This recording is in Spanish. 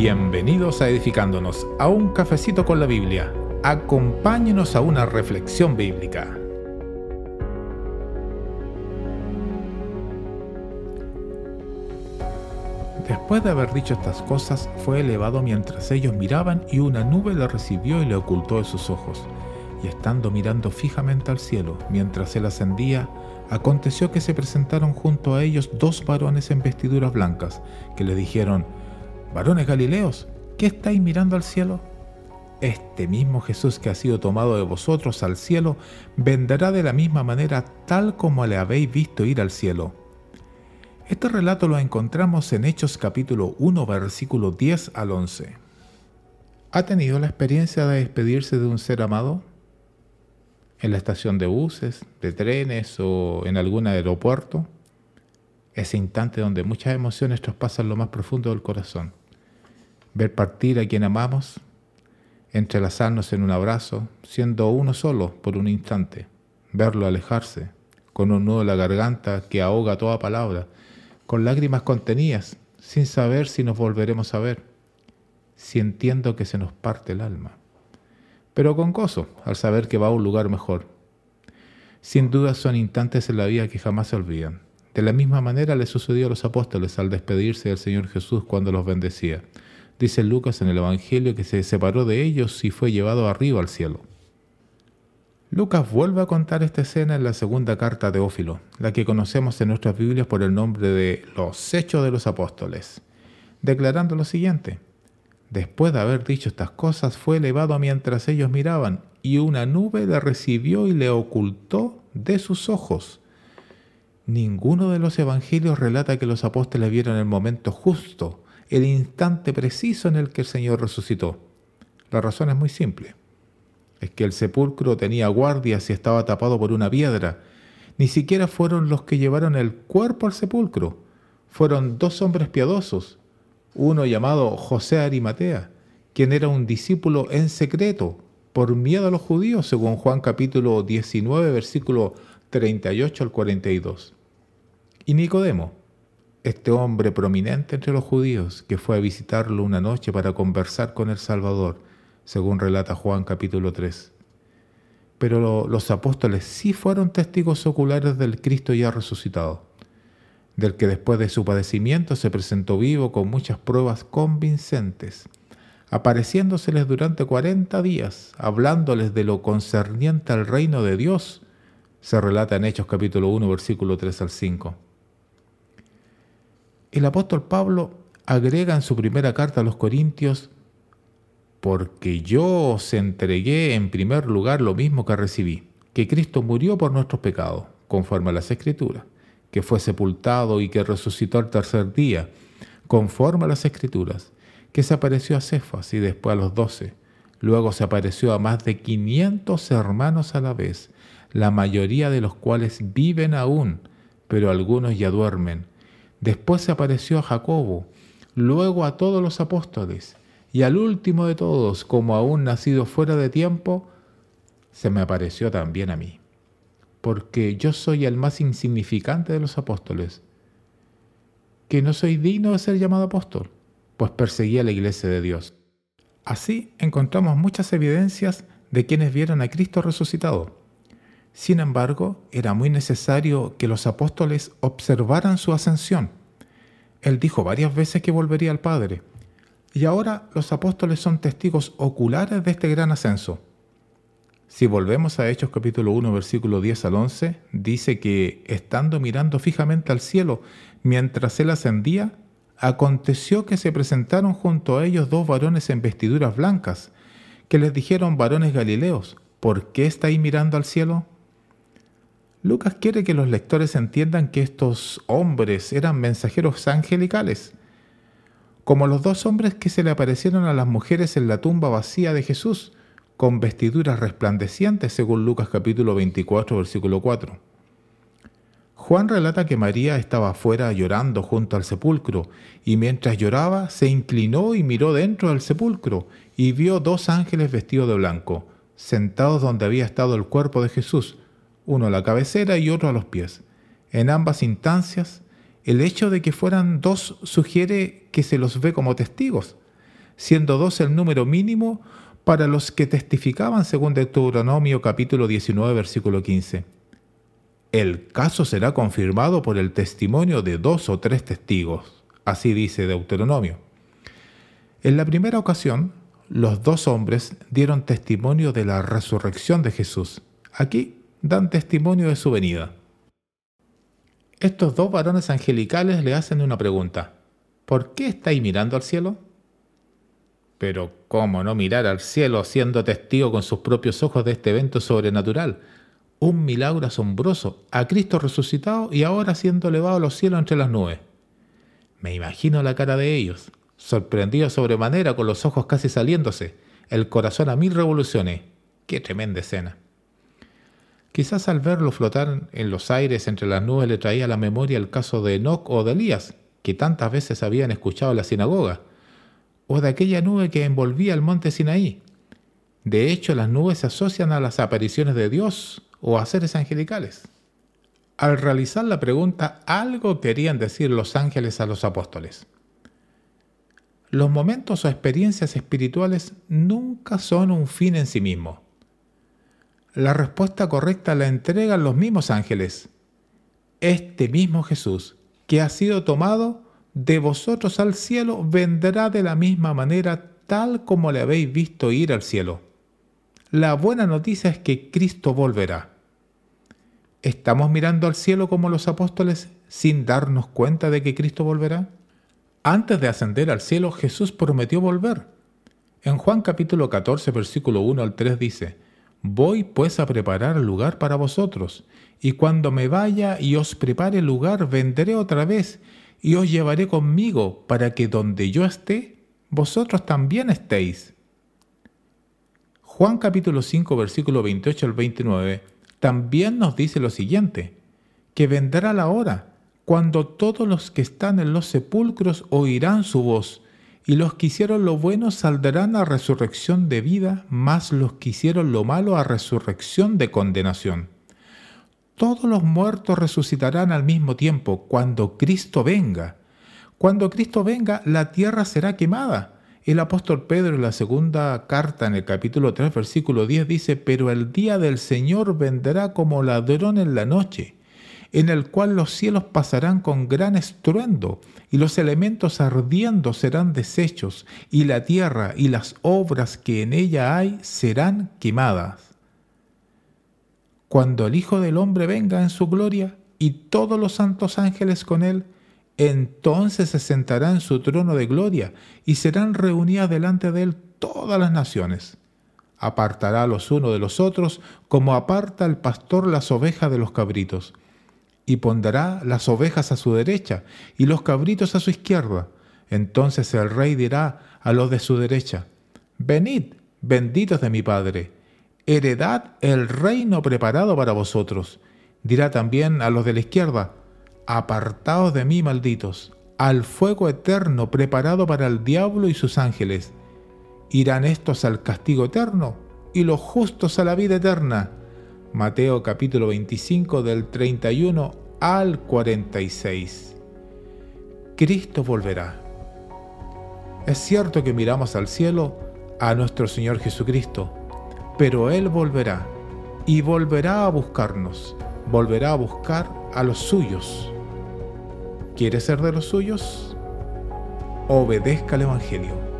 Bienvenidos a Edificándonos, a un cafecito con la Biblia. Acompáñenos a una reflexión bíblica. Después de haber dicho estas cosas, fue elevado mientras ellos miraban y una nube le recibió y le ocultó de sus ojos. Y estando mirando fijamente al cielo, mientras él ascendía, aconteció que se presentaron junto a ellos dos varones en vestiduras blancas, que le dijeron, Varones Galileos, ¿qué estáis mirando al cielo? Este mismo Jesús que ha sido tomado de vosotros al cielo, vendrá de la misma manera tal como le habéis visto ir al cielo. Este relato lo encontramos en Hechos capítulo 1, versículo 10 al 11. ¿Ha tenido la experiencia de despedirse de un ser amado? En la estación de buses, de trenes o en algún aeropuerto. Ese instante donde muchas emociones traspasan lo más profundo del corazón ver partir a quien amamos, entrelazarnos en un abrazo, siendo uno solo por un instante, verlo alejarse, con un nudo en la garganta que ahoga toda palabra, con lágrimas contenidas, sin saber si nos volveremos a ver, sintiendo que se nos parte el alma, pero con gozo al saber que va a un lugar mejor. Sin duda son instantes en la vida que jamás se olvidan. De la misma manera le sucedió a los apóstoles al despedirse del Señor Jesús cuando los bendecía. Dice Lucas en el Evangelio que se separó de ellos y fue llevado arriba al cielo. Lucas vuelve a contar esta escena en la segunda carta de Ófilo, la que conocemos en nuestras Biblias por el nombre de Los Hechos de los Apóstoles, declarando lo siguiente. Después de haber dicho estas cosas, fue elevado mientras ellos miraban, y una nube le recibió y le ocultó de sus ojos. Ninguno de los evangelios relata que los apóstoles vieron el momento justo el instante preciso en el que el Señor resucitó. La razón es muy simple. Es que el sepulcro tenía guardias y estaba tapado por una piedra. Ni siquiera fueron los que llevaron el cuerpo al sepulcro. Fueron dos hombres piadosos, uno llamado José Arimatea, quien era un discípulo en secreto por miedo a los judíos, según Juan capítulo 19, versículo 38 al 42. Y Nicodemo, este hombre prominente entre los judíos que fue a visitarlo una noche para conversar con el Salvador, según relata Juan capítulo 3. Pero los apóstoles sí fueron testigos oculares del Cristo ya resucitado, del que después de su padecimiento se presentó vivo con muchas pruebas convincentes, apareciéndoseles durante cuarenta días, hablándoles de lo concerniente al reino de Dios, se relata en Hechos capítulo 1, versículo 3 al 5. El apóstol Pablo agrega en su primera carta a los Corintios, porque yo os entregué en primer lugar lo mismo que recibí, que Cristo murió por nuestros pecados, conforme a las Escrituras, que fue sepultado y que resucitó al tercer día, conforme a las Escrituras, que se apareció a Cefas y después a los doce, luego se apareció a más de quinientos hermanos a la vez, la mayoría de los cuales viven aún, pero algunos ya duermen. Después se apareció a Jacobo, luego a todos los apóstoles, y al último de todos, como aún nacido fuera de tiempo, se me apareció también a mí, porque yo soy el más insignificante de los apóstoles, que no soy digno de ser llamado apóstol, pues perseguí a la iglesia de Dios. Así encontramos muchas evidencias de quienes vieron a Cristo resucitado. Sin embargo, era muy necesario que los apóstoles observaran su ascensión. Él dijo varias veces que volvería al Padre, y ahora los apóstoles son testigos oculares de este gran ascenso. Si volvemos a Hechos capítulo 1, versículo 10 al 11, dice que, estando mirando fijamente al cielo mientras él ascendía, aconteció que se presentaron junto a ellos dos varones en vestiduras blancas, que les dijeron varones galileos, ¿por qué estáis mirando al cielo? Lucas quiere que los lectores entiendan que estos hombres eran mensajeros angelicales, como los dos hombres que se le aparecieron a las mujeres en la tumba vacía de Jesús, con vestiduras resplandecientes, según Lucas capítulo 24, versículo 4. Juan relata que María estaba afuera llorando junto al sepulcro, y mientras lloraba se inclinó y miró dentro del sepulcro, y vio dos ángeles vestidos de blanco, sentados donde había estado el cuerpo de Jesús, uno a la cabecera y otro a los pies. En ambas instancias, el hecho de que fueran dos sugiere que se los ve como testigos. siendo dos el número mínimo para los que testificaban según Deuteronomio capítulo 19 versículo 15. El caso será confirmado por el testimonio de dos o tres testigos, así dice Deuteronomio. En la primera ocasión, los dos hombres dieron testimonio de la resurrección de Jesús. Aquí dan testimonio de su venida. Estos dos varones angelicales le hacen una pregunta. ¿Por qué estáis mirando al cielo? Pero ¿cómo no mirar al cielo siendo testigo con sus propios ojos de este evento sobrenatural? Un milagro asombroso, a Cristo resucitado y ahora siendo elevado a los cielos entre las nubes. Me imagino la cara de ellos, sorprendidos sobremanera con los ojos casi saliéndose, el corazón a mil revoluciones. ¡Qué tremenda escena! Quizás al verlo flotar en los aires entre las nubes le traía a la memoria el caso de Enoch o de Elías, que tantas veces habían escuchado en la sinagoga, o de aquella nube que envolvía el monte Sinaí. De hecho, las nubes se asocian a las apariciones de Dios o a seres angelicales. Al realizar la pregunta, algo querían decir los ángeles a los apóstoles. Los momentos o experiencias espirituales nunca son un fin en sí mismo. La respuesta correcta la entregan los mismos ángeles. Este mismo Jesús, que ha sido tomado de vosotros al cielo vendrá de la misma manera tal como le habéis visto ir al cielo. La buena noticia es que Cristo volverá. ¿Estamos mirando al cielo como los apóstoles sin darnos cuenta de que Cristo volverá? Antes de ascender al cielo, Jesús prometió volver. En Juan capítulo 14, versículo 1 al 3 dice, Voy pues a preparar lugar para vosotros, y cuando me vaya y os prepare lugar, vendré otra vez y os llevaré conmigo para que donde yo esté, vosotros también estéis. Juan capítulo 5 versículo 28 al 29 también nos dice lo siguiente, que vendrá la hora cuando todos los que están en los sepulcros oirán su voz, y los que hicieron lo bueno saldrán a resurrección de vida, más los que hicieron lo malo a resurrección de condenación todos los muertos resucitarán al mismo tiempo cuando Cristo venga. Cuando Cristo venga, la tierra será quemada. El apóstol Pedro en la segunda carta en el capítulo 3 versículo 10 dice, pero el día del Señor vendrá como ladrón en la noche, en el cual los cielos pasarán con gran estruendo, y los elementos ardiendo serán deshechos, y la tierra y las obras que en ella hay serán quemadas cuando el Hijo del Hombre venga en su gloria y todos los santos ángeles con él, entonces se sentará en su trono de gloria y serán reunidas delante de él todas las naciones. Apartará los unos de los otros como aparta el pastor las ovejas de los cabritos. Y pondrá las ovejas a su derecha y los cabritos a su izquierda. Entonces el rey dirá a los de su derecha, Venid, benditos de mi Padre heredad el reino preparado para vosotros. Dirá también a los de la izquierda, apartaos de mí, malditos, al fuego eterno preparado para el diablo y sus ángeles. Irán estos al castigo eterno y los justos a la vida eterna. Mateo capítulo 25 del 31 al 46. Cristo volverá. Es cierto que miramos al cielo a nuestro Señor Jesucristo, pero Él volverá y volverá a buscarnos, volverá a buscar a los suyos. ¿Quiere ser de los suyos? Obedezca al Evangelio.